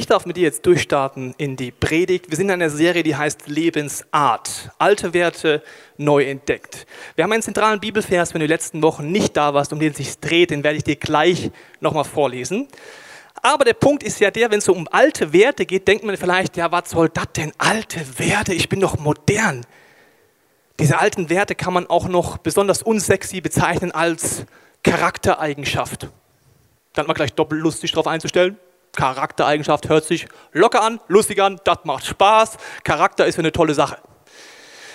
Ich darf mit dir jetzt durchstarten in die Predigt. Wir sind in einer Serie, die heißt Lebensart. Alte Werte neu entdeckt. Wir haben einen zentralen Bibelvers, wenn du die letzten Wochen nicht da warst, um den es sich dreht, den werde ich dir gleich nochmal vorlesen. Aber der Punkt ist ja der, wenn es so um alte Werte geht, denkt man vielleicht, ja, was soll das denn? Alte Werte, ich bin doch modern. Diese alten Werte kann man auch noch besonders unsexy bezeichnen als Charaktereigenschaft. Dann mal gleich doppelt lustig drauf einzustellen. Charaktereigenschaft hört sich locker an, lustig an, das macht Spaß. Charakter ist eine tolle Sache.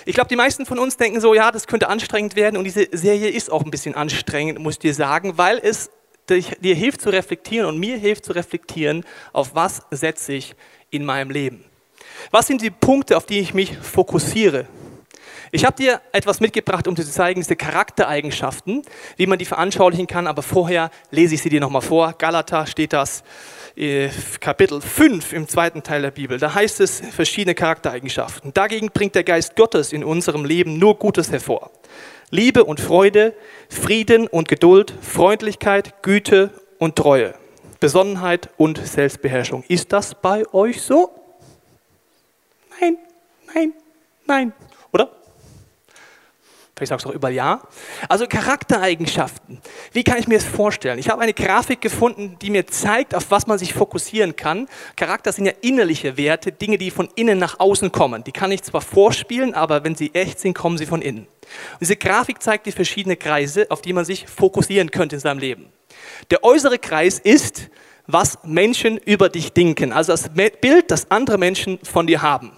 Ich glaube, die meisten von uns denken so, ja, das könnte anstrengend werden und diese Serie ist auch ein bisschen anstrengend, muss ich dir sagen, weil es dir hilft zu reflektieren und mir hilft zu reflektieren, auf was setze ich in meinem Leben. Was sind die Punkte, auf die ich mich fokussiere? Ich habe dir etwas mitgebracht, um dir zu zeigen, diese Charaktereigenschaften, wie man die veranschaulichen kann, aber vorher lese ich sie dir nochmal vor. Galater steht das äh, Kapitel 5 im zweiten Teil der Bibel. Da heißt es verschiedene Charaktereigenschaften. Dagegen bringt der Geist Gottes in unserem Leben nur Gutes hervor. Liebe und Freude, Frieden und Geduld, Freundlichkeit, Güte und Treue, Besonnenheit und Selbstbeherrschung. Ist das bei euch so? Nein, nein, nein. Vielleicht sagst du auch überall ja. Also Charaktereigenschaften. Wie kann ich mir das vorstellen? Ich habe eine Grafik gefunden, die mir zeigt, auf was man sich fokussieren kann. Charakter sind ja innerliche Werte, Dinge, die von innen nach außen kommen. Die kann ich zwar vorspielen, aber wenn sie echt sind, kommen sie von innen. Und diese Grafik zeigt die verschiedenen Kreise, auf die man sich fokussieren könnte in seinem Leben. Der äußere Kreis ist, was Menschen über dich denken. Also das Bild, das andere Menschen von dir haben.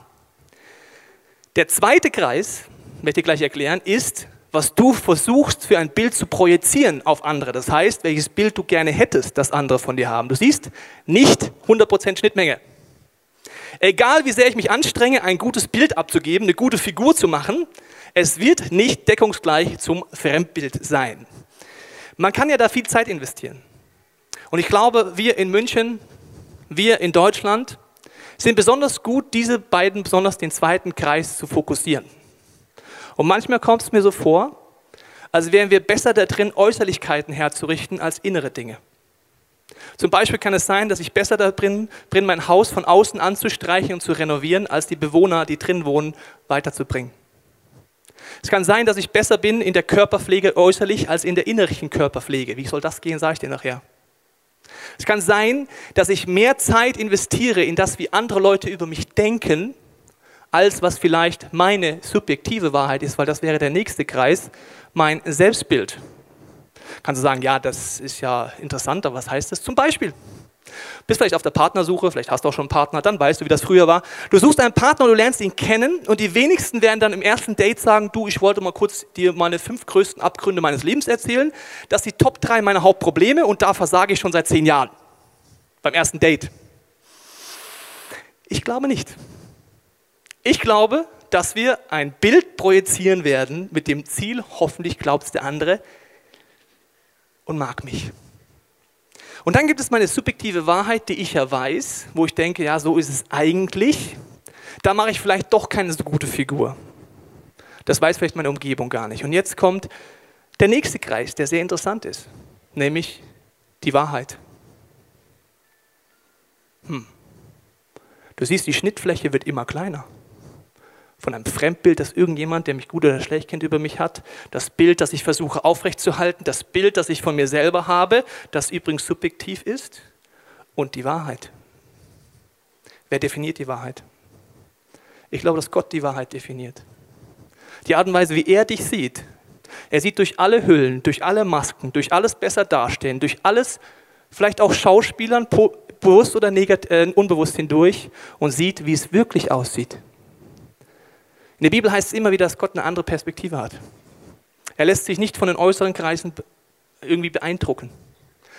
Der zweite Kreis möchte ich gleich erklären, ist, was du versuchst für ein Bild zu projizieren auf andere. Das heißt, welches Bild du gerne hättest, das andere von dir haben. Du siehst, nicht 100% Schnittmenge. Egal wie sehr ich mich anstrenge, ein gutes Bild abzugeben, eine gute Figur zu machen, es wird nicht deckungsgleich zum Fremdbild sein. Man kann ja da viel Zeit investieren. Und ich glaube, wir in München, wir in Deutschland sind besonders gut, diese beiden, besonders den zweiten Kreis zu fokussieren. Und manchmal kommt es mir so vor, als wären wir besser da drin, Äußerlichkeiten herzurichten als innere Dinge. Zum Beispiel kann es sein, dass ich besser da drin bin, mein Haus von außen anzustreichen und zu renovieren, als die Bewohner, die drin wohnen, weiterzubringen. Es kann sein, dass ich besser bin in der Körperpflege äußerlich als in der innerlichen Körperpflege. Wie soll das gehen, sage ich dir nachher. Es kann sein, dass ich mehr Zeit investiere in das, wie andere Leute über mich denken, als was vielleicht meine subjektive Wahrheit ist, weil das wäre der nächste Kreis, mein Selbstbild. Kannst du sagen, ja, das ist ja interessant, aber was heißt das? Zum Beispiel, bist vielleicht auf der Partnersuche, vielleicht hast du auch schon einen Partner, dann weißt du, wie das früher war. Du suchst einen Partner und du lernst ihn kennen und die wenigsten werden dann im ersten Date sagen, du, ich wollte mal kurz dir meine fünf größten Abgründe meines Lebens erzählen. Das sind die Top drei meiner Hauptprobleme und da versage ich schon seit zehn Jahren. Beim ersten Date. Ich glaube nicht. Ich glaube, dass wir ein Bild projizieren werden mit dem Ziel, hoffentlich glaubt es der andere und mag mich. Und dann gibt es meine subjektive Wahrheit, die ich ja weiß, wo ich denke, ja, so ist es eigentlich. Da mache ich vielleicht doch keine so gute Figur. Das weiß vielleicht meine Umgebung gar nicht. Und jetzt kommt der nächste Kreis, der sehr interessant ist, nämlich die Wahrheit. Hm. Du siehst, die Schnittfläche wird immer kleiner von einem Fremdbild, das irgendjemand, der mich gut oder schlecht kennt, über mich hat, das Bild, das ich versuche aufrechtzuerhalten, das Bild, das ich von mir selber habe, das übrigens subjektiv ist, und die Wahrheit. Wer definiert die Wahrheit? Ich glaube, dass Gott die Wahrheit definiert. Die Art und Weise, wie er dich sieht. Er sieht durch alle Hüllen, durch alle Masken, durch alles besser dastehen, durch alles, vielleicht auch Schauspielern, bewusst oder äh, unbewusst hindurch und sieht, wie es wirklich aussieht. In der Bibel heißt es immer wieder, dass Gott eine andere Perspektive hat. Er lässt sich nicht von den äußeren Kreisen irgendwie beeindrucken,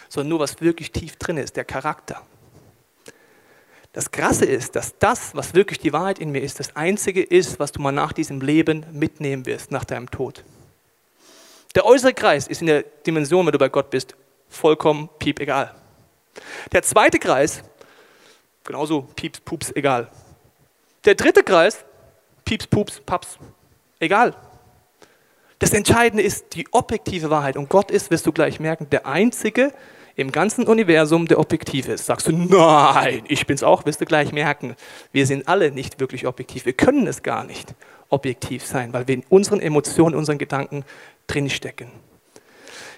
sondern nur, was wirklich tief drin ist, der Charakter. Das Krasse ist, dass das, was wirklich die Wahrheit in mir ist, das Einzige ist, was du mal nach diesem Leben mitnehmen wirst, nach deinem Tod. Der äußere Kreis ist in der Dimension, wenn du bei Gott bist, vollkommen piep egal. Der zweite Kreis, genauso Pieps, Pups, egal. Der dritte Kreis, Pieps, Pups, Paps, egal. Das Entscheidende ist die objektive Wahrheit. Und Gott ist, wirst du gleich merken, der Einzige im ganzen Universum, der objektiv ist. Sagst du, nein, ich bin's auch, wirst du gleich merken. Wir sind alle nicht wirklich objektiv. Wir können es gar nicht objektiv sein, weil wir in unseren Emotionen, unseren Gedanken drinstecken.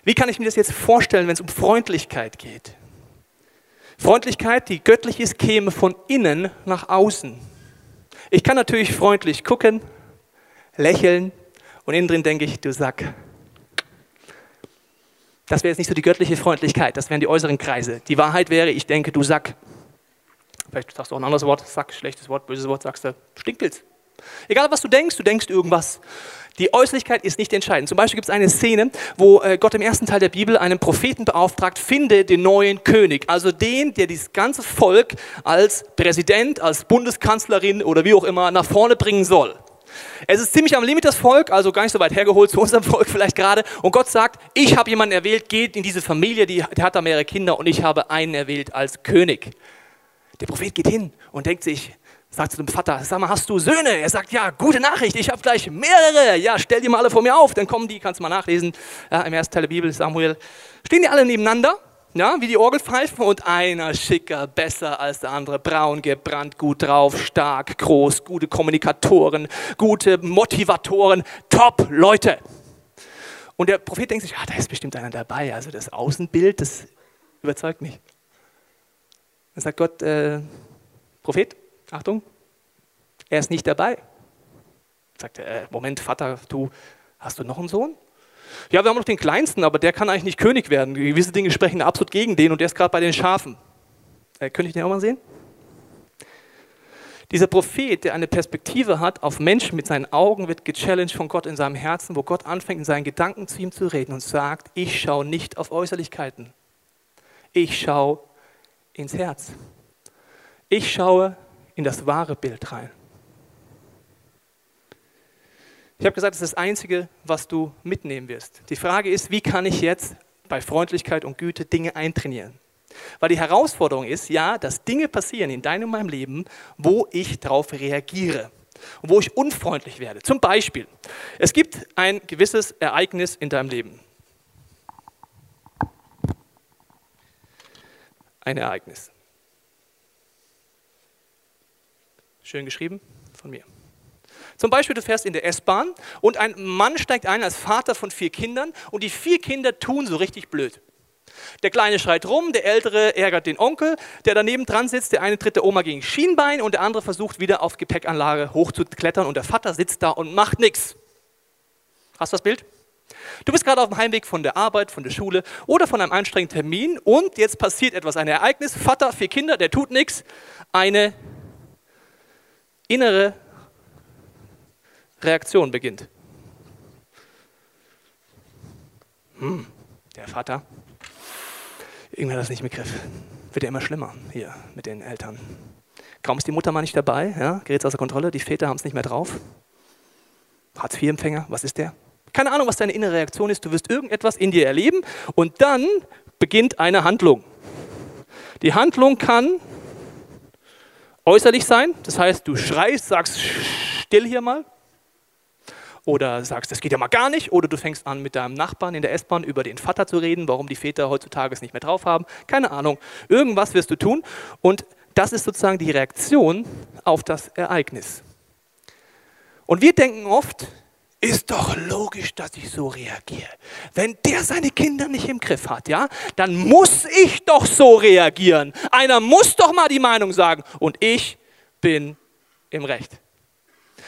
Wie kann ich mir das jetzt vorstellen, wenn es um Freundlichkeit geht? Freundlichkeit, die göttlich ist, käme von innen nach außen. Ich kann natürlich freundlich gucken, lächeln und innen drin denke ich, du Sack. Das wäre jetzt nicht so die göttliche Freundlichkeit, das wären die äußeren Kreise. Die Wahrheit wäre, ich denke, du Sack. Vielleicht sagst du auch ein anderes Wort, Sack, schlechtes Wort, böses Wort, sagst du, Stinkpilz. Egal was du denkst, du denkst irgendwas. Die Äußerlichkeit ist nicht entscheidend. Zum Beispiel gibt es eine Szene, wo äh, Gott im ersten Teil der Bibel einen Propheten beauftragt, finde den neuen König. Also den, der dieses ganze Volk als Präsident, als Bundeskanzlerin oder wie auch immer nach vorne bringen soll. Es ist ziemlich am Limit das Volk, also gar nicht so weit hergeholt zu unserem Volk vielleicht gerade. Und Gott sagt, ich habe jemanden erwählt, geht in diese Familie, die, die hat da mehrere Kinder und ich habe einen erwählt als König. Der Prophet geht hin und denkt sich, sagt zu dem Vater, sag mal, hast du Söhne? Er sagt, ja, gute Nachricht, ich habe gleich mehrere. Ja, stell die mal alle vor mir auf, dann kommen die, kannst du mal nachlesen, ja, im ersten Teil der Bibel, Samuel. Stehen die alle nebeneinander, ja, wie die Orgelpfeifen und einer schicker, besser als der andere, braun gebrannt, gut drauf, stark, groß, gute Kommunikatoren, gute Motivatoren, top Leute. Und der Prophet denkt sich, ja, da ist bestimmt einer dabei, also das Außenbild, das überzeugt mich. Dann sagt Gott, äh, Prophet, Achtung, er ist nicht dabei. Sagt er, äh, Moment, Vater, du, hast du noch einen Sohn? Ja, wir haben noch den Kleinsten, aber der kann eigentlich nicht König werden. Gewisse Dinge sprechen absolut gegen den und der ist gerade bei den Schafen. Äh, könnte ich den auch mal sehen? Dieser Prophet, der eine Perspektive hat auf Menschen mit seinen Augen, wird gechallenged von Gott in seinem Herzen, wo Gott anfängt, in seinen Gedanken zu ihm zu reden und sagt, ich schaue nicht auf Äußerlichkeiten. Ich schaue ins Herz. Ich schaue in das wahre Bild rein. Ich habe gesagt, das ist das Einzige, was du mitnehmen wirst. Die Frage ist, wie kann ich jetzt bei Freundlichkeit und Güte Dinge eintrainieren? Weil die Herausforderung ist ja, dass Dinge passieren in deinem und meinem Leben, wo ich darauf reagiere und wo ich unfreundlich werde. Zum Beispiel, es gibt ein gewisses Ereignis in deinem Leben. Ein Ereignis. Schön geschrieben von mir. Zum Beispiel, du fährst in der S-Bahn und ein Mann steigt ein als Vater von vier Kindern und die vier Kinder tun so richtig blöd. Der Kleine schreit rum, der Ältere ärgert den Onkel, der daneben dran sitzt, der eine tritt der Oma gegen Schienbein und der andere versucht wieder auf Gepäckanlage hochzuklettern und der Vater sitzt da und macht nichts. Hast du das Bild? Du bist gerade auf dem Heimweg von der Arbeit, von der Schule oder von einem anstrengenden Termin und jetzt passiert etwas, ein Ereignis. Vater, vier Kinder, der tut nichts. Eine innere Reaktion beginnt. Hm, der Vater, irgendwer hat das nicht begriffen. Wird ja immer schlimmer hier mit den Eltern. Kaum ist die Mutter mal nicht dabei, ja, gerät außer Kontrolle, die Väter haben es nicht mehr drauf. Hartz-IV-Empfänger, was ist der? Keine Ahnung, was deine innere Reaktion ist. Du wirst irgendetwas in dir erleben und dann beginnt eine Handlung. Die Handlung kann äußerlich sein. Das heißt, du schreist, sagst still hier mal. Oder sagst, das geht ja mal gar nicht. Oder du fängst an, mit deinem Nachbarn in der S-Bahn über den Vater zu reden, warum die Väter heutzutage es nicht mehr drauf haben. Keine Ahnung. Irgendwas wirst du tun. Und das ist sozusagen die Reaktion auf das Ereignis. Und wir denken oft, ist doch logisch, dass ich so reagiere. Wenn der seine Kinder nicht im Griff hat, ja, dann muss ich doch so reagieren. Einer muss doch mal die Meinung sagen und ich bin im Recht.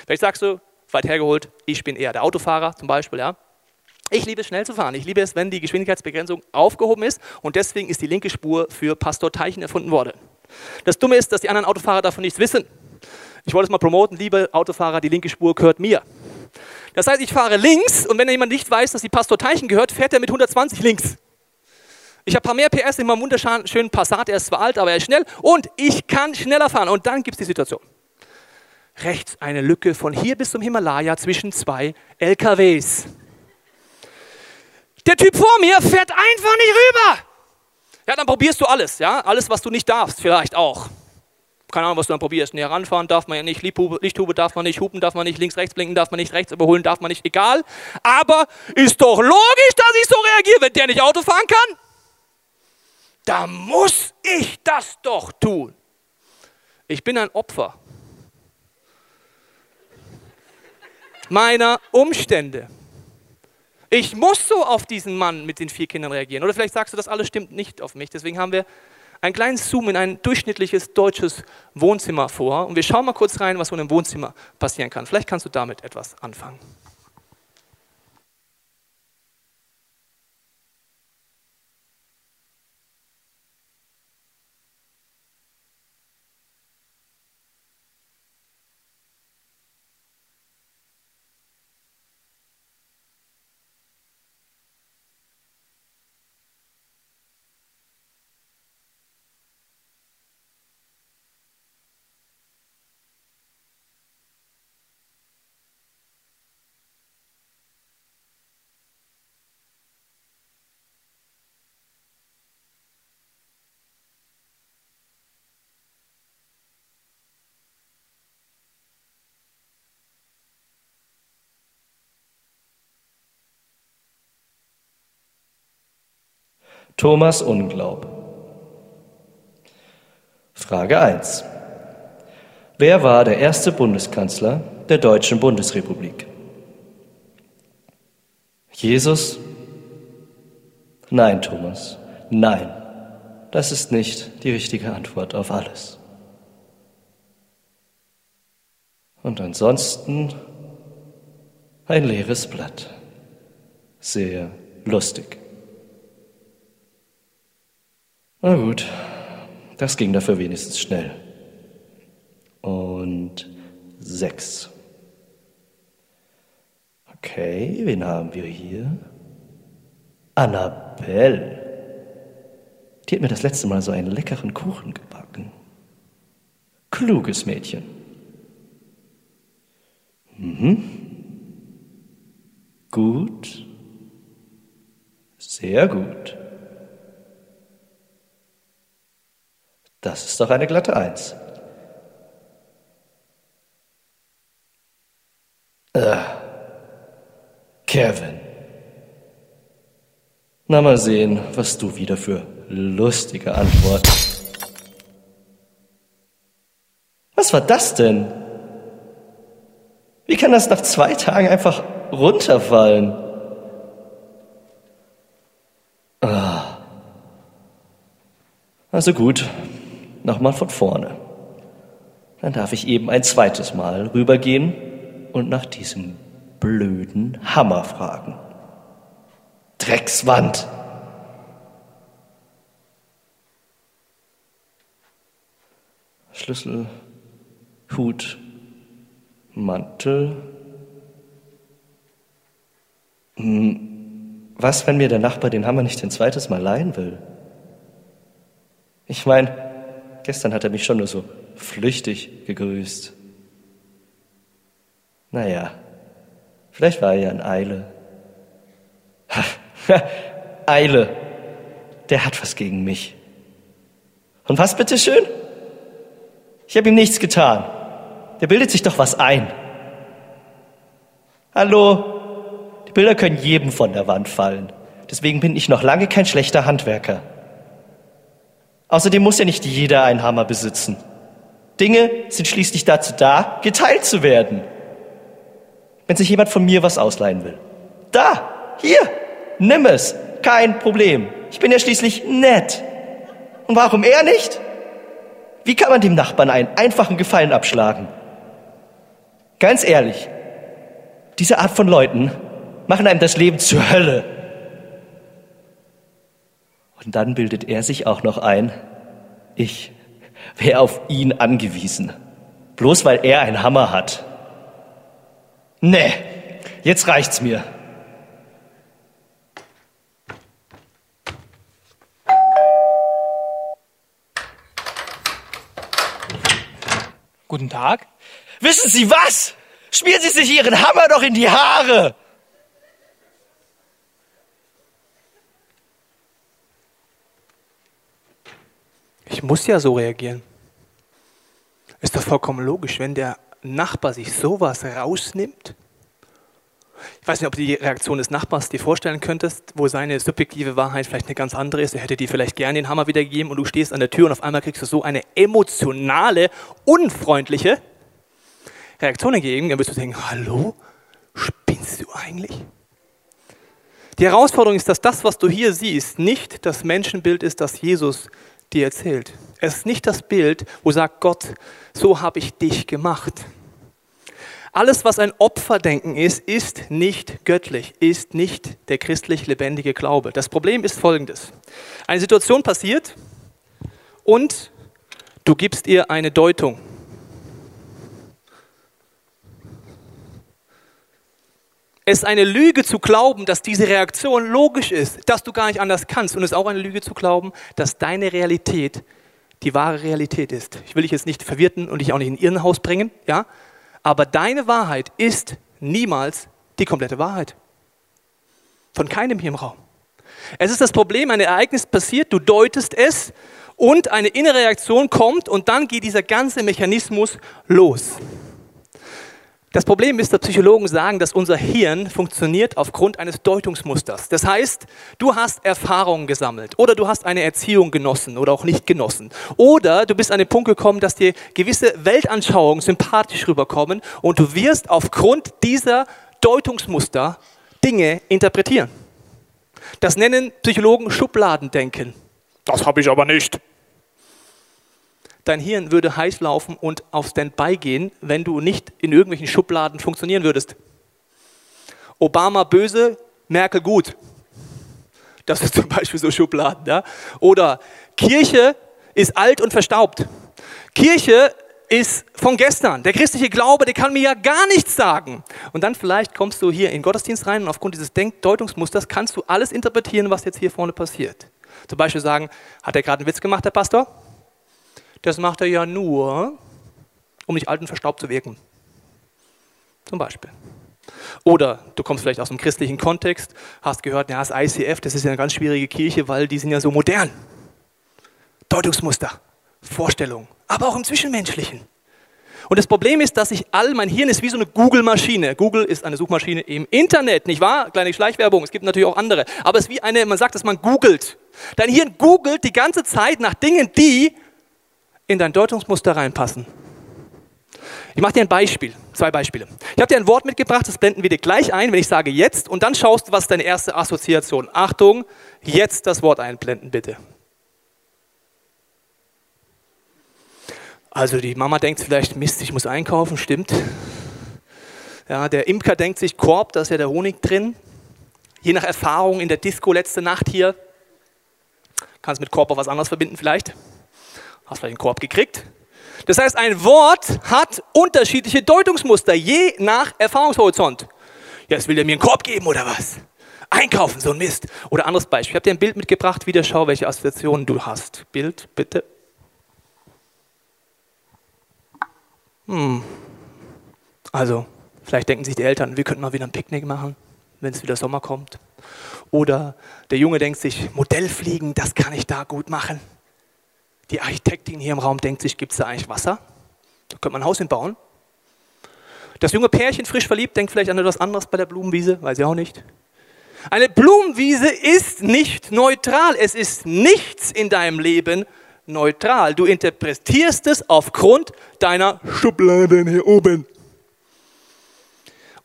Vielleicht sagst du, weit hergeholt, ich bin eher der Autofahrer zum Beispiel, ja. Ich liebe es, schnell zu fahren. Ich liebe es, wenn die Geschwindigkeitsbegrenzung aufgehoben ist und deswegen ist die linke Spur für Pastor Teichen erfunden worden. Das Dumme ist, dass die anderen Autofahrer davon nichts wissen. Ich wollte es mal promoten, liebe Autofahrer, die linke Spur gehört mir. Das heißt, ich fahre links und wenn jemand nicht weiß, dass die Pastor Teichen gehört, fährt er mit 120 links. Ich habe ein paar mehr PS in meinem wunderschönen Passat, er ist zwar alt, aber er ist schnell und ich kann schneller fahren. Und dann gibt es die Situation. Rechts eine Lücke von hier bis zum Himalaya zwischen zwei LKWs. Der Typ vor mir fährt einfach nicht rüber. Ja, dann probierst du alles, ja, alles, was du nicht darfst, vielleicht auch. Keine Ahnung, was du dann probierst. Näher ranfahren darf man ja nicht, Lichthube, Lichthube darf man nicht, hupen darf man nicht, links, rechts blinken darf man nicht, rechts überholen darf man nicht, egal. Aber ist doch logisch, dass ich so reagiere, wenn der nicht Auto fahren kann. Da muss ich das doch tun. Ich bin ein Opfer meiner Umstände. Ich muss so auf diesen Mann mit den vier Kindern reagieren. Oder vielleicht sagst du, das alles stimmt nicht auf mich. Deswegen haben wir einen kleinen Zoom in ein durchschnittliches deutsches Wohnzimmer vor. Und wir schauen mal kurz rein, was so in einem Wohnzimmer passieren kann. Vielleicht kannst du damit etwas anfangen. Thomas Unglaub. Frage 1. Wer war der erste Bundeskanzler der Deutschen Bundesrepublik? Jesus? Nein, Thomas, nein. Das ist nicht die richtige Antwort auf alles. Und ansonsten ein leeres Blatt. Sehr lustig. Na gut, das ging dafür wenigstens schnell. Und sechs. Okay, wen haben wir hier? Annabelle. Die hat mir das letzte Mal so einen leckeren Kuchen gebacken. Kluges Mädchen. Mhm. Gut. Sehr gut. Das ist doch eine glatte Eins. Äh, Kevin. Na mal sehen, was du wieder für lustige Antworten. Was war das denn? Wie kann das nach zwei Tagen einfach runterfallen? Ah. Also gut, nochmal von vorne. Dann darf ich eben ein zweites Mal rübergehen und nach diesem blöden Hammer fragen. Dreckswand! Schlüssel, Hut, Mantel. Hm, was, wenn mir der Nachbar den Hammer nicht ein zweites Mal leihen will? Ich meine, Gestern hat er mich schon nur so flüchtig gegrüßt. Naja, vielleicht war er ja in Eile. Eile, der hat was gegen mich. Und was bitteschön? Ich habe ihm nichts getan. Der bildet sich doch was ein. Hallo, die Bilder können jedem von der Wand fallen. Deswegen bin ich noch lange kein schlechter Handwerker. Außerdem muss ja nicht jeder einen Hammer besitzen. Dinge sind schließlich dazu da, geteilt zu werden. Wenn sich jemand von mir was ausleihen will. Da, hier, nimm es, kein Problem. Ich bin ja schließlich nett. Und warum er nicht? Wie kann man dem Nachbarn einen einfachen Gefallen abschlagen? Ganz ehrlich, diese Art von Leuten machen einem das Leben zur Hölle. Und dann bildet er sich auch noch ein, ich wäre auf ihn angewiesen. Bloß weil er einen Hammer hat. Nee, jetzt reicht's mir. Guten Tag. Wissen Sie was? Schmieren Sie sich Ihren Hammer doch in die Haare. Ich muss ja so reagieren. Ist doch vollkommen logisch, wenn der Nachbar sich sowas rausnimmt. Ich weiß nicht, ob du die Reaktion des Nachbars dir vorstellen könntest, wo seine subjektive Wahrheit vielleicht eine ganz andere ist. Er hätte dir vielleicht gerne den Hammer wiedergegeben und du stehst an der Tür und auf einmal kriegst du so eine emotionale, unfreundliche Reaktion entgegen. Dann wirst du denken, hallo, spinnst du eigentlich? Die Herausforderung ist, dass das, was du hier siehst, nicht das Menschenbild ist, das Jesus dir erzählt. Es ist nicht das Bild, wo sagt Gott, so habe ich dich gemacht. Alles, was ein Opferdenken ist, ist nicht göttlich, ist nicht der christlich lebendige Glaube. Das Problem ist folgendes. Eine Situation passiert und du gibst ihr eine Deutung. Es ist eine Lüge zu glauben, dass diese Reaktion logisch ist, dass du gar nicht anders kannst. Und es ist auch eine Lüge zu glauben, dass deine Realität die wahre Realität ist. Ich will dich jetzt nicht verwirrten und dich auch nicht in Irrenhaus bringen, ja? Aber deine Wahrheit ist niemals die komplette Wahrheit. Von keinem hier im Raum. Es ist das Problem, ein Ereignis passiert, du deutest es und eine innere Reaktion kommt und dann geht dieser ganze Mechanismus los. Das Problem ist, dass Psychologen sagen, dass unser Hirn funktioniert aufgrund eines Deutungsmusters. Das heißt, du hast Erfahrungen gesammelt oder du hast eine Erziehung genossen oder auch nicht genossen. Oder du bist an den Punkt gekommen, dass dir gewisse Weltanschauungen sympathisch rüberkommen und du wirst aufgrund dieser Deutungsmuster Dinge interpretieren. Das nennen Psychologen Schubladendenken. Das habe ich aber nicht dein Hirn würde heiß laufen und auf Standby gehen, wenn du nicht in irgendwelchen Schubladen funktionieren würdest. Obama böse, Merkel gut. Das ist zum Beispiel so Schubladen. Ja? Oder Kirche ist alt und verstaubt. Kirche ist von gestern. Der christliche Glaube, der kann mir ja gar nichts sagen. Und dann vielleicht kommst du hier in den Gottesdienst rein und aufgrund dieses Denkdeutungsmusters kannst du alles interpretieren, was jetzt hier vorne passiert. Zum Beispiel sagen, hat er gerade einen Witz gemacht, der Pastor? Das macht er ja nur, um nicht alt und verstaubt zu wirken. Zum Beispiel. Oder du kommst vielleicht aus einem christlichen Kontext, hast gehört, ja, das ICF, das ist ja eine ganz schwierige Kirche, weil die sind ja so modern. Deutungsmuster, Vorstellungen, aber auch im Zwischenmenschlichen. Und das Problem ist, dass ich all, mein Hirn ist wie so eine Google-Maschine. Google ist eine Suchmaschine im Internet, nicht wahr? Kleine Schleichwerbung, es gibt natürlich auch andere. Aber es ist wie eine, man sagt, dass man googelt. Dein Hirn googelt die ganze Zeit nach Dingen, die in dein Deutungsmuster reinpassen. Ich mache dir ein Beispiel, zwei Beispiele. Ich habe dir ein Wort mitgebracht, das blenden wir dir gleich ein, wenn ich sage jetzt, und dann schaust du, was deine erste Assoziation. Achtung, jetzt das Wort einblenden, bitte. Also die Mama denkt vielleicht, Mist, ich muss einkaufen, stimmt. Ja, der Imker denkt sich, Korb, da ist ja der Honig drin. Je nach Erfahrung in der Disco letzte Nacht hier, kannst mit Korb auch was anderes verbinden vielleicht. Hast vielleicht einen Korb gekriegt? Das heißt, ein Wort hat unterschiedliche Deutungsmuster, je nach Erfahrungshorizont. Jetzt will er mir einen Korb geben oder was? Einkaufen, so ein Mist. Oder anderes Beispiel. Ich habe dir ein Bild mitgebracht, wieder schau, welche Assoziationen du hast. Bild, bitte. Hm. Also, vielleicht denken sich die Eltern, wir könnten mal wieder ein Picknick machen, wenn es wieder Sommer kommt. Oder der Junge denkt sich, Modellfliegen, das kann ich da gut machen. Die Architektin hier im Raum denkt sich, gibt es da eigentlich Wasser? Da könnte man ein Haus hinbauen. Das junge Pärchen, frisch verliebt, denkt vielleicht an etwas anderes bei der Blumenwiese, weiß ich auch nicht. Eine Blumenwiese ist nicht neutral. Es ist nichts in deinem Leben neutral. Du interpretierst es aufgrund deiner Schubladen hier oben.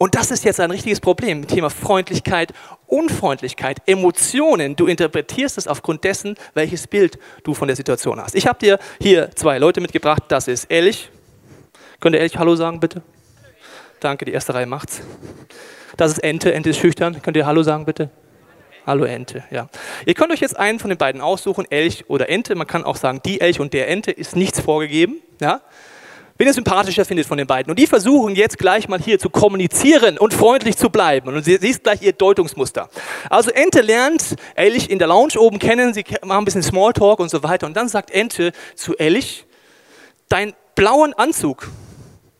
Und das ist jetzt ein richtiges Problem. Thema Freundlichkeit, Unfreundlichkeit, Emotionen. Du interpretierst es aufgrund dessen, welches Bild du von der Situation hast. Ich habe dir hier zwei Leute mitgebracht. Das ist Ehrlich. Könnt ihr ehrlich Hallo sagen, bitte? Danke, die erste Reihe macht's. Das ist Ente. Ente ist schüchtern. Könnt ihr Hallo sagen, bitte? Hallo Ente, ja. Ihr könnt euch jetzt einen von den beiden aussuchen, Elch oder Ente. Man kann auch sagen, die Elch und der Ente ist nichts vorgegeben, ja wen ihr sympathischer findet von den beiden. Und die versuchen jetzt gleich mal hier zu kommunizieren und freundlich zu bleiben. Und sie siehst gleich ihr Deutungsmuster. Also Ente lernt Elch in der Lounge oben kennen, sie machen ein bisschen Smalltalk und so weiter. Und dann sagt Ente zu Elch, dein blauen Anzug,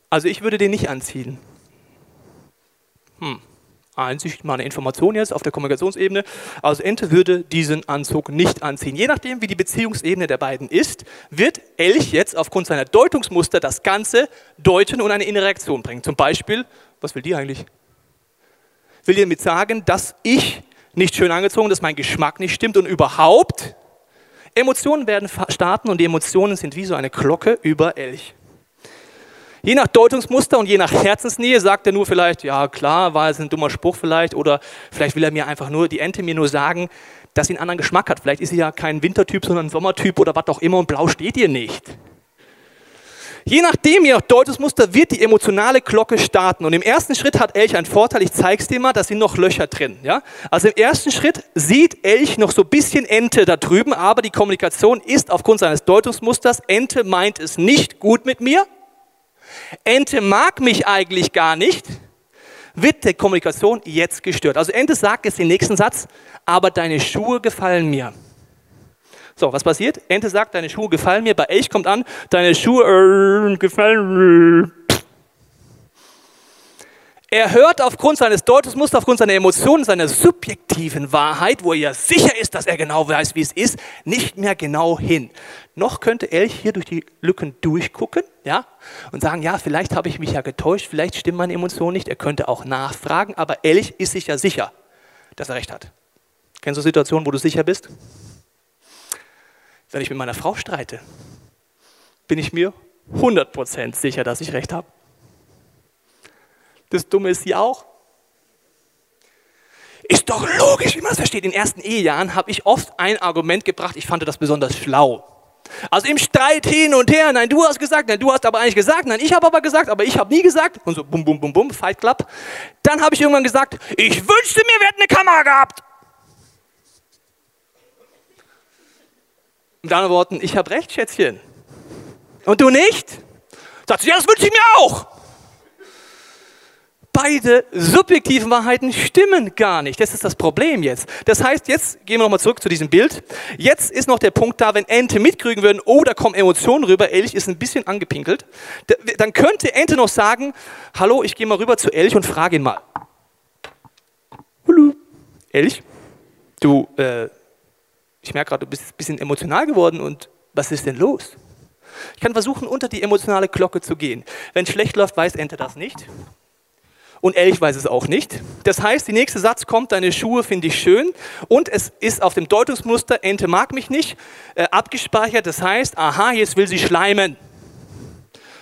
also ich würde den nicht anziehen. Hm. Einsicht, mal eine Information jetzt auf der Kommunikationsebene. Also Ente würde diesen Anzug nicht anziehen. Je nachdem, wie die Beziehungsebene der beiden ist, wird Elch jetzt aufgrund seiner Deutungsmuster das Ganze deuten und eine innere Reaktion bringen. Zum Beispiel, was will die eigentlich? Will die damit sagen, dass ich nicht schön angezogen, dass mein Geschmack nicht stimmt und überhaupt Emotionen werden starten und die Emotionen sind wie so eine Glocke über Elch. Je nach Deutungsmuster und je nach Herzensnähe sagt er nur vielleicht, ja klar, war es ein dummer Spruch vielleicht oder vielleicht will er mir einfach nur, die Ente mir nur sagen, dass sie einen anderen Geschmack hat. Vielleicht ist sie ja kein Wintertyp, sondern ein Sommertyp oder was auch immer und blau steht ihr nicht. Je nachdem, je nach Deutungsmuster wird die emotionale Glocke starten. Und im ersten Schritt hat Elch einen Vorteil, ich zeige es dir mal, da sind noch Löcher drin. Ja? Also im ersten Schritt sieht Elch noch so ein bisschen Ente da drüben, aber die Kommunikation ist aufgrund seines Deutungsmusters, Ente meint es nicht gut mit mir, Ente mag mich eigentlich gar nicht, wird die Kommunikation jetzt gestört. Also Ente sagt jetzt den nächsten Satz, aber deine Schuhe gefallen mir. So, was passiert? Ente sagt, deine Schuhe gefallen mir. Bei Elch kommt an, deine Schuhe äh, gefallen mir. Er hört aufgrund seines Deutungsmusters, aufgrund seiner Emotionen, seiner subjektiven Wahrheit, wo er ja sicher ist, dass er genau weiß, wie es ist, nicht mehr genau hin. Noch könnte Elch hier durch die Lücken durchgucken, ja, und sagen, ja, vielleicht habe ich mich ja getäuscht, vielleicht stimmen meine Emotionen nicht. Er könnte auch nachfragen, aber Elch ist sich ja sicher, dass er recht hat. Kennst du Situationen, wo du sicher bist? Wenn ich mit meiner Frau streite, bin ich mir 100% sicher, dass ich recht habe. Das Dumme ist sie auch. Ist doch logisch, wie man das versteht. In den ersten Ehejahren habe ich oft ein Argument gebracht, ich fand das besonders schlau. Also im Streit hin und her, nein, du hast gesagt, nein, du hast aber eigentlich gesagt, nein, ich habe aber gesagt, aber ich habe nie gesagt. Und so bum, bum, bum, bum, Fight Club. Dann habe ich irgendwann gesagt, ich wünschte mir, wir hätten eine Kamera gehabt. Mit anderen Worten, ich habe recht, Schätzchen. Und du nicht? Sagst du, ja, das wünsche ich mir auch beide subjektiven Wahrheiten stimmen gar nicht. Das ist das Problem jetzt. Das heißt, jetzt gehen wir nochmal zurück zu diesem Bild. Jetzt ist noch der Punkt da, wenn Ente mitkriegen würden, oh, da kommen Emotionen rüber, Elch ist ein bisschen angepinkelt, dann könnte Ente noch sagen, hallo, ich gehe mal rüber zu Elch und frage ihn mal. Hallo, Elch, du, äh, ich merke gerade, du bist ein bisschen emotional geworden und was ist denn los? Ich kann versuchen, unter die emotionale Glocke zu gehen. Wenn es schlecht läuft, weiß Ente das nicht und Elch weiß es auch nicht. Das heißt, der nächste Satz kommt, deine Schuhe finde ich schön und es ist auf dem Deutungsmuster, Ente mag mich nicht, äh, abgespeichert. Das heißt, aha, jetzt will sie schleimen.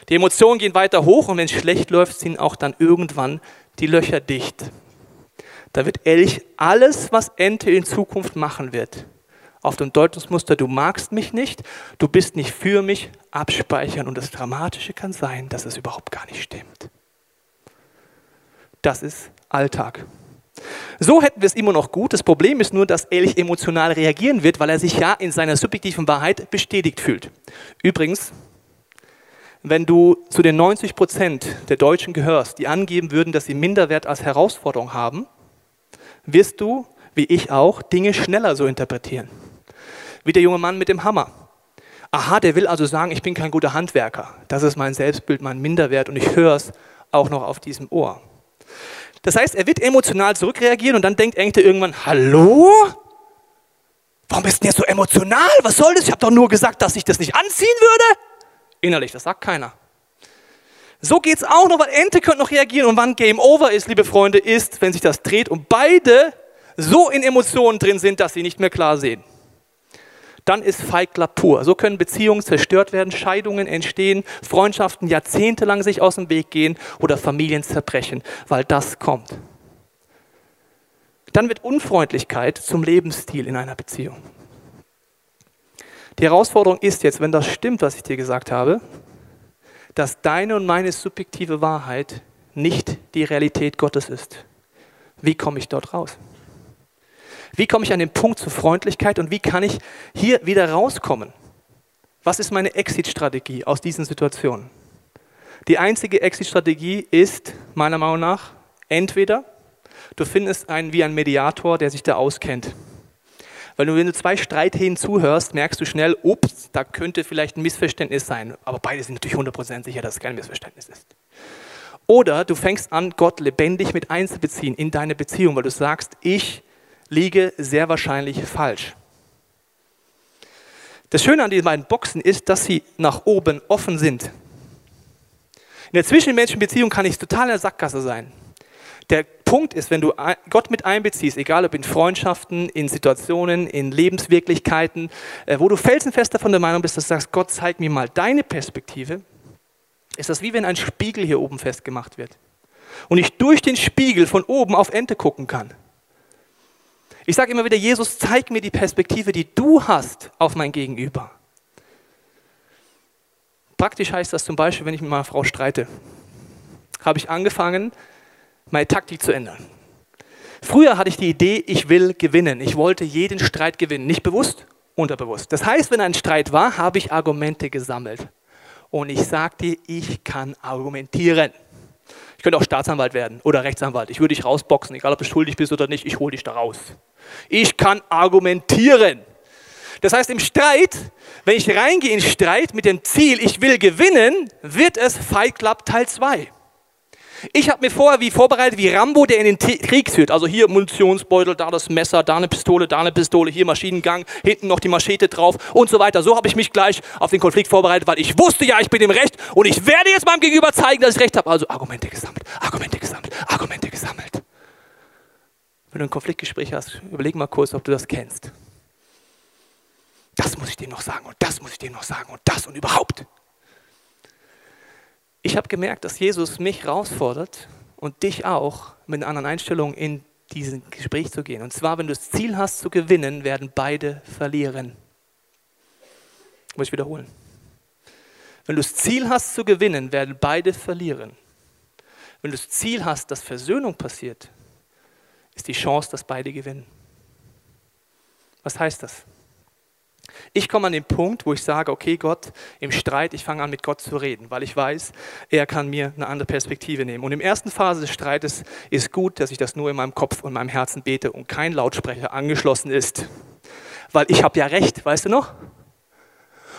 Die Emotionen gehen weiter hoch und wenn es schlecht läuft, sind auch dann irgendwann die Löcher dicht. Da wird Elch alles, was Ente in Zukunft machen wird, auf dem Deutungsmuster, du magst mich nicht, du bist nicht für mich, abspeichern. Und das Dramatische kann sein, dass es überhaupt gar nicht stimmt. Das ist Alltag. So hätten wir es immer noch gut. Das Problem ist nur, dass Elch emotional reagieren wird, weil er sich ja in seiner subjektiven Wahrheit bestätigt fühlt. Übrigens, wenn du zu den 90 Prozent der Deutschen gehörst, die angeben würden, dass sie Minderwert als Herausforderung haben, wirst du, wie ich auch, Dinge schneller so interpretieren. Wie der junge Mann mit dem Hammer. Aha, der will also sagen, ich bin kein guter Handwerker. Das ist mein Selbstbild, mein Minderwert und ich höre es auch noch auf diesem Ohr. Das heißt, er wird emotional zurückreagieren und dann denkt Engte irgendwann, hallo? Warum bist du denn jetzt so emotional? Was soll das? Ich habe doch nur gesagt, dass ich das nicht anziehen würde. Innerlich, das sagt keiner. So geht es auch noch, weil Ente könnte noch reagieren und wann Game Over ist, liebe Freunde, ist, wenn sich das dreht und beide so in Emotionen drin sind, dass sie nicht mehr klar sehen dann ist Feigler pur. So können Beziehungen zerstört werden, Scheidungen entstehen, Freundschaften jahrzehntelang sich aus dem Weg gehen oder Familien zerbrechen, weil das kommt. Dann wird Unfreundlichkeit zum Lebensstil in einer Beziehung. Die Herausforderung ist jetzt, wenn das stimmt, was ich dir gesagt habe, dass deine und meine subjektive Wahrheit nicht die Realität Gottes ist. Wie komme ich dort raus? Wie komme ich an den Punkt zur Freundlichkeit und wie kann ich hier wieder rauskommen? Was ist meine Exit-Strategie aus diesen Situationen? Die einzige Exit-Strategie ist meiner Meinung nach entweder du findest einen wie ein Mediator, der sich da auskennt. Weil du, wenn du zwei Streithähnen zuhörst, merkst du schnell, ups, da könnte vielleicht ein Missverständnis sein. Aber beide sind natürlich 100% sicher, dass es kein Missverständnis ist. Oder du fängst an, Gott lebendig mit einzubeziehen in deine Beziehung, weil du sagst, ich liege sehr wahrscheinlich falsch. Das Schöne an diesen beiden Boxen ist, dass sie nach oben offen sind. In der zwischenmenschlichen Beziehung kann ich total in der Sackgasse sein. Der Punkt ist, wenn du Gott mit einbeziehst, egal ob in Freundschaften, in Situationen, in Lebenswirklichkeiten, äh, wo du felsenfest davon der Meinung bist, dass du sagst, Gott, zeig mir mal deine Perspektive, ist das wie wenn ein Spiegel hier oben festgemacht wird. Und ich durch den Spiegel von oben auf Ente gucken kann. Ich sage immer wieder, Jesus, zeig mir die Perspektive, die du hast auf mein Gegenüber. Praktisch heißt das zum Beispiel, wenn ich mit meiner Frau streite, habe ich angefangen, meine Taktik zu ändern. Früher hatte ich die Idee, ich will gewinnen. Ich wollte jeden Streit gewinnen. Nicht bewusst, unterbewusst. Das heißt, wenn ein Streit war, habe ich Argumente gesammelt. Und ich sagte, ich kann argumentieren. Ich könnte auch Staatsanwalt werden oder Rechtsanwalt. Ich würde dich rausboxen, egal ob du schuldig bist oder nicht, ich hole dich da raus. Ich kann argumentieren. Das heißt, im Streit, wenn ich reingehe in Streit mit dem Ziel, ich will gewinnen, wird es Fight Club Teil 2. Ich habe mir vorher wie vorbereitet, wie Rambo, der in den Krieg führt. Also hier Munitionsbeutel, da das Messer, da eine Pistole, da eine Pistole, hier Maschinengang, hinten noch die Maschete drauf und so weiter. So habe ich mich gleich auf den Konflikt vorbereitet, weil ich wusste ja, ich bin im Recht und ich werde jetzt meinem Gegenüber zeigen, dass ich Recht habe. Also Argumente gesammelt, Argumente gesammelt, Argumente gesammelt. Wenn du ein Konfliktgespräch hast, überleg mal kurz, ob du das kennst. Das muss ich dem noch sagen und das muss ich dem noch sagen und das und überhaupt. Ich habe gemerkt, dass Jesus mich herausfordert und dich auch mit einer anderen Einstellung in diesen Gespräch zu gehen. Und zwar, wenn du das Ziel hast zu gewinnen, werden beide verlieren. Muss ich wiederholen. Wenn du das Ziel hast zu gewinnen, werden beide verlieren. Wenn du das Ziel hast, dass Versöhnung passiert, ist die Chance, dass beide gewinnen. Was heißt das? Ich komme an den Punkt, wo ich sage, okay Gott, im Streit, ich fange an mit Gott zu reden, weil ich weiß, er kann mir eine andere Perspektive nehmen. Und der ersten Phase des Streites ist gut, dass ich das nur in meinem Kopf und meinem Herzen bete und kein Lautsprecher angeschlossen ist. Weil ich habe ja recht, weißt du noch?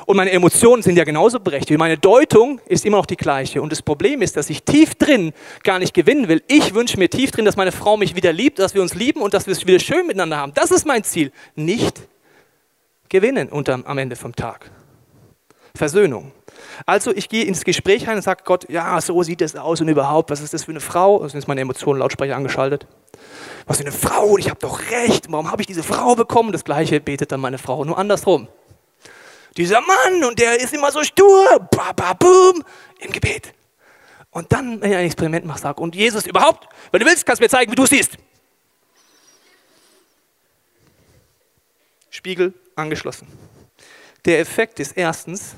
Und meine Emotionen sind ja genauso berechtigt. Meine Deutung ist immer noch die gleiche. Und das Problem ist, dass ich tief drin gar nicht gewinnen will. Ich wünsche mir tief drin, dass meine Frau mich wieder liebt, dass wir uns lieben und dass wir es wieder schön miteinander haben. Das ist mein Ziel. Nicht gewinnen unterm, am Ende vom Tag. Versöhnung. Also ich gehe ins Gespräch rein und sage Gott, ja, so sieht es aus und überhaupt, was ist das für eine Frau? Also ist meine Emotionen Lautsprecher angeschaltet. Was für eine Frau, ich habe doch recht, warum habe ich diese Frau bekommen? Das gleiche betet dann meine Frau, nur andersrum. Dieser Mann und der ist immer so stur, ba, ba, boom, im Gebet. Und dann, wenn ich ein Experiment mache, sage, und Jesus überhaupt, wenn du willst, kannst du mir zeigen, wie du es siehst. Spiegel angeschlossen. Der Effekt ist erstens,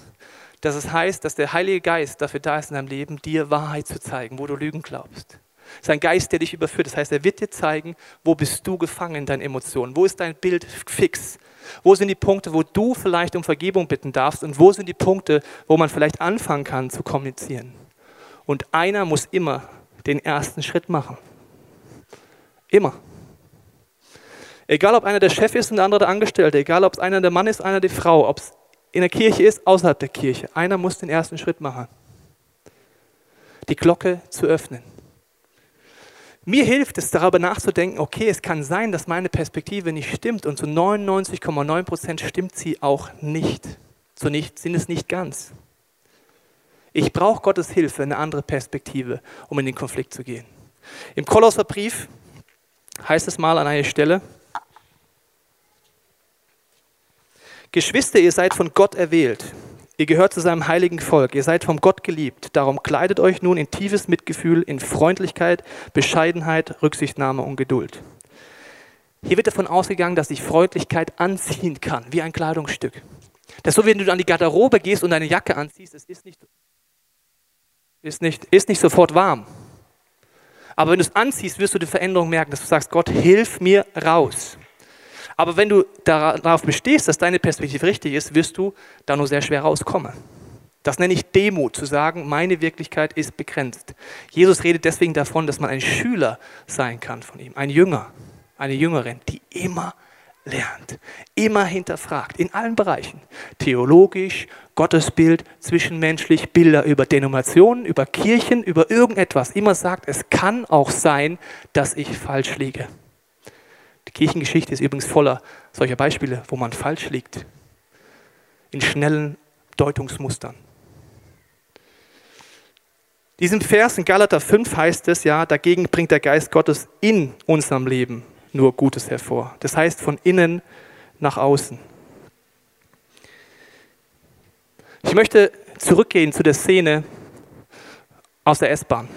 dass es heißt, dass der Heilige Geist dafür da ist in deinem Leben, dir Wahrheit zu zeigen, wo du Lügen glaubst. Es ist ein Geist, der dich überführt. Das heißt, er wird dir zeigen, wo bist du gefangen in deinen Emotionen, wo ist dein Bild fix, wo sind die Punkte, wo du vielleicht um Vergebung bitten darfst und wo sind die Punkte, wo man vielleicht anfangen kann zu kommunizieren. Und einer muss immer den ersten Schritt machen. Immer. Egal, ob einer der Chef ist und der andere der Angestellte, egal, ob es einer der Mann ist, einer die Frau, ob es in der Kirche ist, außerhalb der Kirche, einer muss den ersten Schritt machen. Die Glocke zu öffnen. Mir hilft es, darüber nachzudenken, okay, es kann sein, dass meine Perspektive nicht stimmt und zu 99,9 Prozent stimmt sie auch nicht. Zu nicht sind es nicht ganz. Ich brauche Gottes Hilfe, eine andere Perspektive, um in den Konflikt zu gehen. Im Kolosserbrief heißt es mal an einer Stelle, Geschwister, ihr seid von Gott erwählt. Ihr gehört zu seinem heiligen Volk. Ihr seid vom Gott geliebt. Darum kleidet euch nun in tiefes Mitgefühl, in Freundlichkeit, Bescheidenheit, Rücksichtnahme und Geduld. Hier wird davon ausgegangen, dass sich Freundlichkeit anziehen kann, wie ein Kleidungsstück. Das ist so, wenn du an die Garderobe gehst und deine Jacke anziehst, es ist nicht, ist nicht, ist nicht sofort warm. Aber wenn du es anziehst, wirst du die Veränderung merken, dass du sagst, Gott, hilf mir raus. Aber wenn du darauf bestehst, dass deine Perspektive richtig ist, wirst du da nur sehr schwer rauskommen. Das nenne ich Demut, zu sagen, meine Wirklichkeit ist begrenzt. Jesus redet deswegen davon, dass man ein Schüler sein kann von ihm, ein Jünger, eine Jüngerin, die immer lernt, immer hinterfragt, in allen Bereichen. Theologisch, Gottesbild, zwischenmenschlich, Bilder über Denominationen, über Kirchen, über irgendetwas. Immer sagt, es kann auch sein, dass ich falsch liege. Die Kirchengeschichte ist übrigens voller solcher Beispiele, wo man falsch liegt. In schnellen Deutungsmustern. Diesem Vers in Galater 5 heißt es ja, dagegen bringt der Geist Gottes in unserem Leben nur Gutes hervor. Das heißt von innen nach außen. Ich möchte zurückgehen zu der Szene aus der S-Bahn.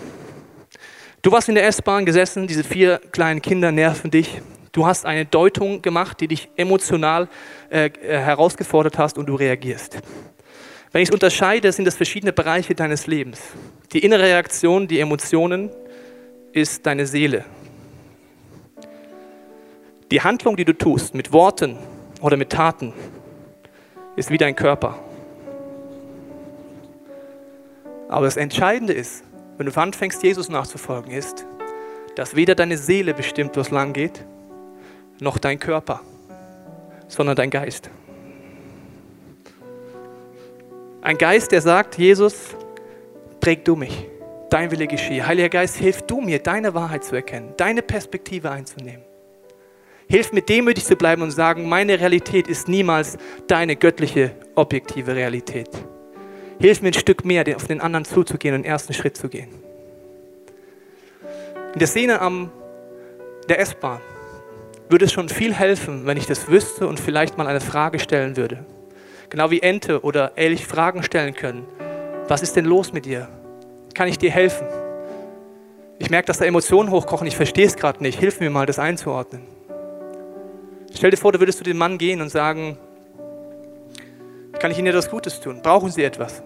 Du warst in der S-Bahn gesessen, diese vier kleinen Kinder nerven dich. Du hast eine Deutung gemacht, die dich emotional äh, herausgefordert hast und du reagierst. Wenn ich es unterscheide, sind das verschiedene Bereiche deines Lebens. Die innere Reaktion, die Emotionen, ist deine Seele, die Handlung, die du tust, mit Worten oder mit Taten, ist wie dein Körper. Aber das Entscheidende ist, wenn du anfängst, Jesus nachzufolgen, ist, dass weder deine Seele bestimmt, wo es lang geht, noch dein Körper, sondern dein Geist. Ein Geist, der sagt, Jesus, präg du mich, dein Wille geschehe. Heiliger Geist, hilf du mir, deine Wahrheit zu erkennen, deine Perspektive einzunehmen. Hilf mir demütig zu bleiben und sagen, meine Realität ist niemals deine göttliche, objektive Realität. Hilf mir ein Stück mehr, auf den anderen zuzugehen und den ersten Schritt zu gehen. In der Szene am der S-Bahn würde es schon viel helfen, wenn ich das wüsste und vielleicht mal eine Frage stellen würde. Genau wie Ente oder Elch Fragen stellen können. Was ist denn los mit dir? Kann ich dir helfen? Ich merke, dass da Emotionen hochkochen, ich verstehe es gerade nicht. Hilf mir mal, das einzuordnen. Stell dir vor, du würdest zu dem Mann gehen und sagen, kann ich Ihnen etwas Gutes tun? Brauchen Sie etwas?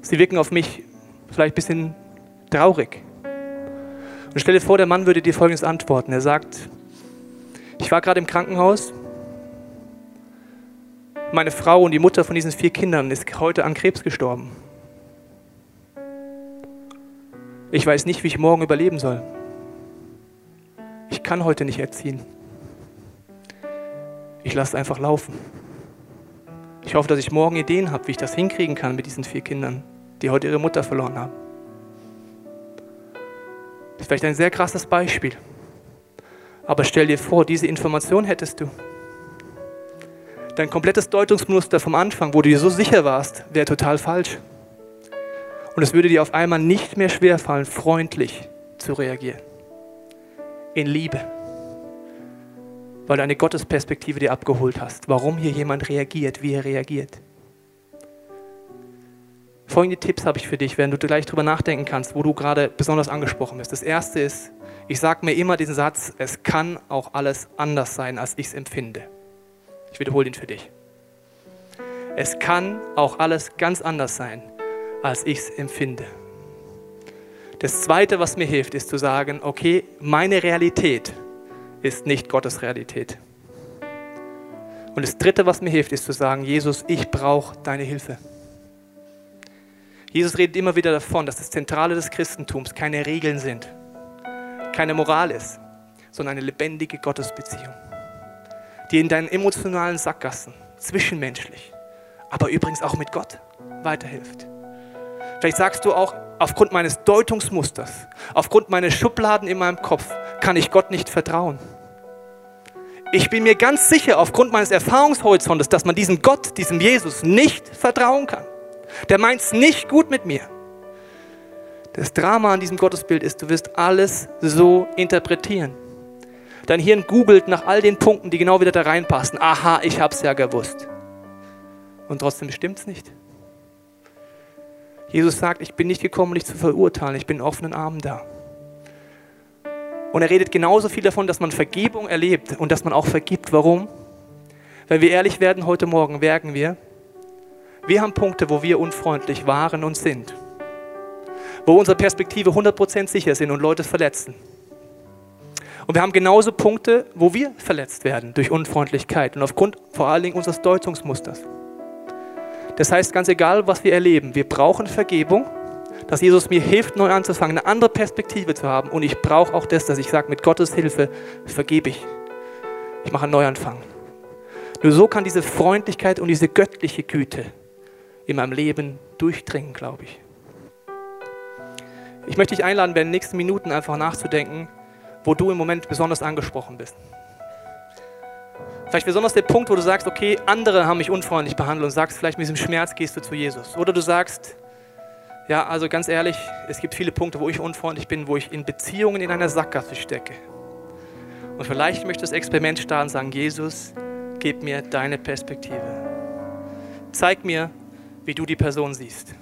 Sie wirken auf mich vielleicht ein bisschen traurig. Und stell dir vor, der Mann würde dir Folgendes antworten. Er sagt, ich war gerade im Krankenhaus. Meine Frau und die Mutter von diesen vier Kindern ist heute an Krebs gestorben. Ich weiß nicht, wie ich morgen überleben soll. Ich kann heute nicht erziehen. Ich lasse einfach laufen. Ich hoffe, dass ich morgen Ideen habe, wie ich das hinkriegen kann mit diesen vier Kindern, die heute ihre Mutter verloren haben. Das ist vielleicht ein sehr krasses Beispiel. Aber stell dir vor, diese Information hättest du. Dein komplettes Deutungsmuster vom Anfang, wo du dir so sicher warst, wäre total falsch. Und es würde dir auf einmal nicht mehr schwerfallen, freundlich zu reagieren. In Liebe weil du eine Gottesperspektive dir abgeholt hast, warum hier jemand reagiert, wie er reagiert. Folgende Tipps habe ich für dich, wenn du gleich darüber nachdenken kannst, wo du gerade besonders angesprochen bist. Das erste ist, ich sage mir immer diesen Satz, es kann auch alles anders sein, als ich es empfinde. Ich wiederhole ihn für dich. Es kann auch alles ganz anders sein, als ich es empfinde. Das Zweite, was mir hilft, ist zu sagen, okay, meine Realität ist nicht Gottes Realität. Und das Dritte, was mir hilft, ist zu sagen, Jesus, ich brauche deine Hilfe. Jesus redet immer wieder davon, dass das Zentrale des Christentums keine Regeln sind, keine Moral ist, sondern eine lebendige Gottesbeziehung, die in deinen emotionalen Sackgassen, zwischenmenschlich, aber übrigens auch mit Gott weiterhilft. Vielleicht sagst du auch, aufgrund meines Deutungsmusters, aufgrund meiner Schubladen in meinem Kopf, kann ich Gott nicht vertrauen. Ich bin mir ganz sicher aufgrund meines Erfahrungshorizontes, dass man diesem Gott, diesem Jesus nicht vertrauen kann. Der meint es nicht gut mit mir. Das Drama an diesem Gottesbild ist, du wirst alles so interpretieren. Dein Hirn googelt nach all den Punkten, die genau wieder da reinpassen. Aha, ich habe es ja gewusst. Und trotzdem stimmt es nicht. Jesus sagt, ich bin nicht gekommen, dich zu verurteilen. Ich bin in offenen Armen da. Und er redet genauso viel davon, dass man Vergebung erlebt und dass man auch vergibt. Warum? Wenn wir ehrlich werden heute Morgen, merken wir, wir haben Punkte, wo wir unfreundlich waren und sind. Wo unsere Perspektive 100% sicher sind und Leute verletzen. Und wir haben genauso Punkte, wo wir verletzt werden durch Unfreundlichkeit und aufgrund vor allen Dingen unseres Deutungsmusters. Das heißt, ganz egal, was wir erleben, wir brauchen Vergebung dass Jesus mir hilft, neu anzufangen, eine andere Perspektive zu haben. Und ich brauche auch das, dass ich sage, mit Gottes Hilfe vergebe ich. Ich mache einen Neuanfang. Nur so kann diese Freundlichkeit und diese göttliche Güte in meinem Leben durchdringen, glaube ich. Ich möchte dich einladen, in den nächsten Minuten einfach nachzudenken, wo du im Moment besonders angesprochen bist. Vielleicht besonders der Punkt, wo du sagst, okay, andere haben mich unfreundlich behandelt und sagst, vielleicht mit diesem Schmerz gehst du zu Jesus. Oder du sagst, ja, also ganz ehrlich, es gibt viele Punkte, wo ich unfreundlich bin, wo ich in Beziehungen in einer Sackgasse stecke. Und vielleicht möchte das Experiment starten und sagen, Jesus, gib mir deine Perspektive. Zeig mir, wie du die Person siehst.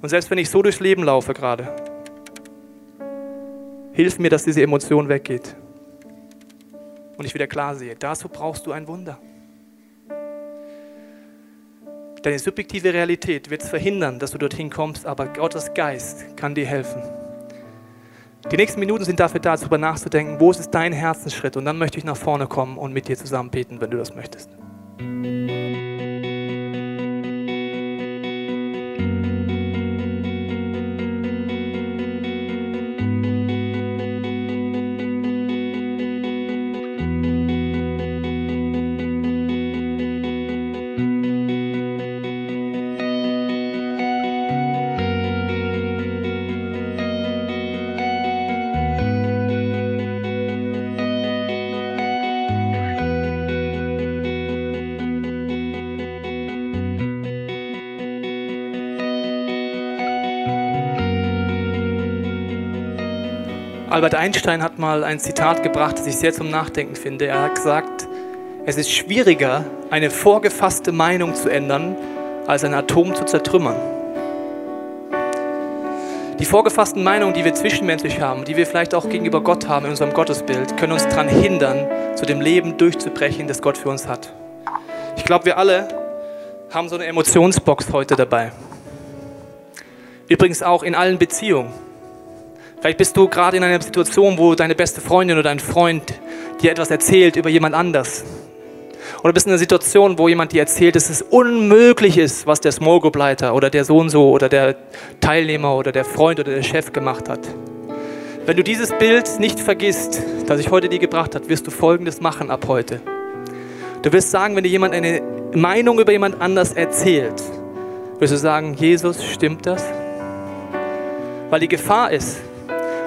Und selbst wenn ich so durchs Leben laufe gerade, hilf mir, dass diese Emotion weggeht und ich wieder klar sehe. Dazu brauchst du ein Wunder. Deine subjektive Realität wird es verhindern, dass du dorthin kommst, aber Gottes Geist kann dir helfen. Die nächsten Minuten sind dafür da, darüber nachzudenken, wo ist dein Herzensschritt? Und dann möchte ich nach vorne kommen und mit dir zusammen beten, wenn du das möchtest. Albert Einstein hat mal ein Zitat gebracht, das ich sehr zum Nachdenken finde. Er hat gesagt, es ist schwieriger, eine vorgefasste Meinung zu ändern, als ein Atom zu zertrümmern. Die vorgefassten Meinungen, die wir zwischenmenschlich haben, die wir vielleicht auch gegenüber Gott haben in unserem Gottesbild, können uns daran hindern, zu dem Leben durchzubrechen, das Gott für uns hat. Ich glaube, wir alle haben so eine Emotionsbox heute dabei. Übrigens auch in allen Beziehungen. Vielleicht bist du gerade in einer Situation, wo deine beste Freundin oder dein Freund dir etwas erzählt über jemand anders. Oder bist in einer Situation, wo jemand dir erzählt, dass es unmöglich ist, was der Small Group Leiter oder der so und so oder der Teilnehmer oder der Freund oder der Chef gemacht hat. Wenn du dieses Bild nicht vergisst, das ich heute dir gebracht habe, wirst du Folgendes machen ab heute. Du wirst sagen, wenn dir jemand eine Meinung über jemand anders erzählt, wirst du sagen, Jesus, stimmt das? Weil die Gefahr ist,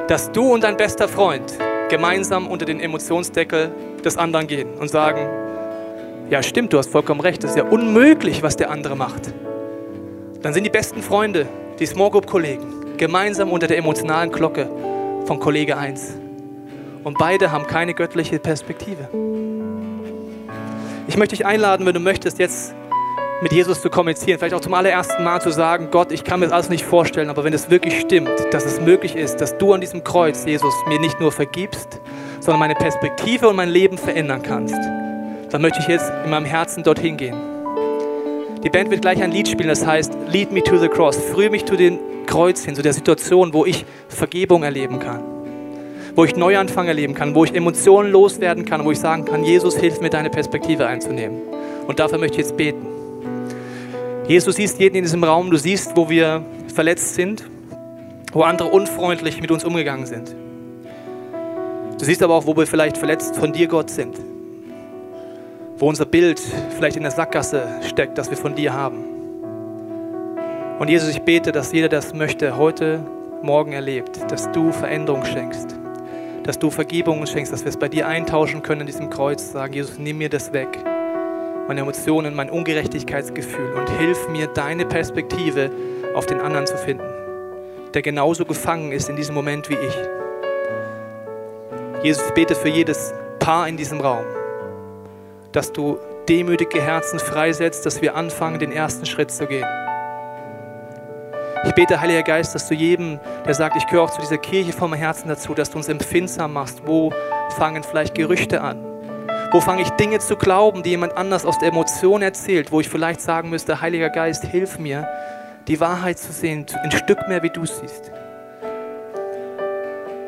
dass du und dein bester Freund gemeinsam unter den Emotionsdeckel des anderen gehen und sagen, ja stimmt, du hast vollkommen recht, das ist ja unmöglich, was der andere macht. Dann sind die besten Freunde, die Small Group Kollegen, gemeinsam unter der emotionalen Glocke von Kollege 1. Und beide haben keine göttliche Perspektive. Ich möchte dich einladen, wenn du möchtest, jetzt mit Jesus zu kommunizieren, vielleicht auch zum allerersten Mal zu sagen, Gott, ich kann mir das alles nicht vorstellen, aber wenn es wirklich stimmt, dass es möglich ist, dass du an diesem Kreuz, Jesus, mir nicht nur vergibst, sondern meine Perspektive und mein Leben verändern kannst, dann möchte ich jetzt in meinem Herzen dorthin gehen. Die Band wird gleich ein Lied spielen, das heißt Lead me to the cross, führe mich zu dem Kreuz hin, zu der Situation, wo ich Vergebung erleben kann, wo ich Neuanfang erleben kann, wo ich Emotionen loswerden kann, wo ich sagen kann, Jesus, hilf mir, deine Perspektive einzunehmen. Und dafür möchte ich jetzt beten. Jesus, du siehst jeden in diesem Raum, du siehst, wo wir verletzt sind, wo andere unfreundlich mit uns umgegangen sind. Du siehst aber auch, wo wir vielleicht verletzt von dir, Gott, sind. Wo unser Bild vielleicht in der Sackgasse steckt, das wir von dir haben. Und Jesus, ich bete, dass jeder das möchte, heute, morgen erlebt, dass du Veränderung schenkst, dass du Vergebung schenkst, dass wir es bei dir eintauschen können in diesem Kreuz, sagen, Jesus, nimm mir das weg meine Emotionen, mein Ungerechtigkeitsgefühl und hilf mir, deine Perspektive auf den anderen zu finden, der genauso gefangen ist in diesem Moment wie ich. Jesus, ich bete für jedes Paar in diesem Raum, dass du demütige Herzen freisetzt, dass wir anfangen, den ersten Schritt zu gehen. Ich bete, Heiliger Geist, dass du jedem, der sagt, ich gehöre auch zu dieser Kirche vom Herzen dazu, dass du uns empfindsam machst. Wo fangen vielleicht Gerüchte an? Wo fange ich Dinge zu glauben, die jemand anders aus der Emotion erzählt, wo ich vielleicht sagen müsste, Heiliger Geist, hilf mir, die Wahrheit zu sehen, ein Stück mehr, wie du siehst.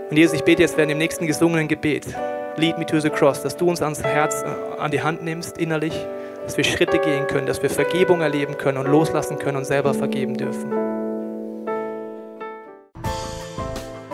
Und Jesus, ich bete jetzt während dem nächsten gesungenen Gebet, Lead me to the cross, dass du uns ans Herz, äh, an die Hand nimmst, innerlich, dass wir Schritte gehen können, dass wir Vergebung erleben können und loslassen können und selber vergeben dürfen.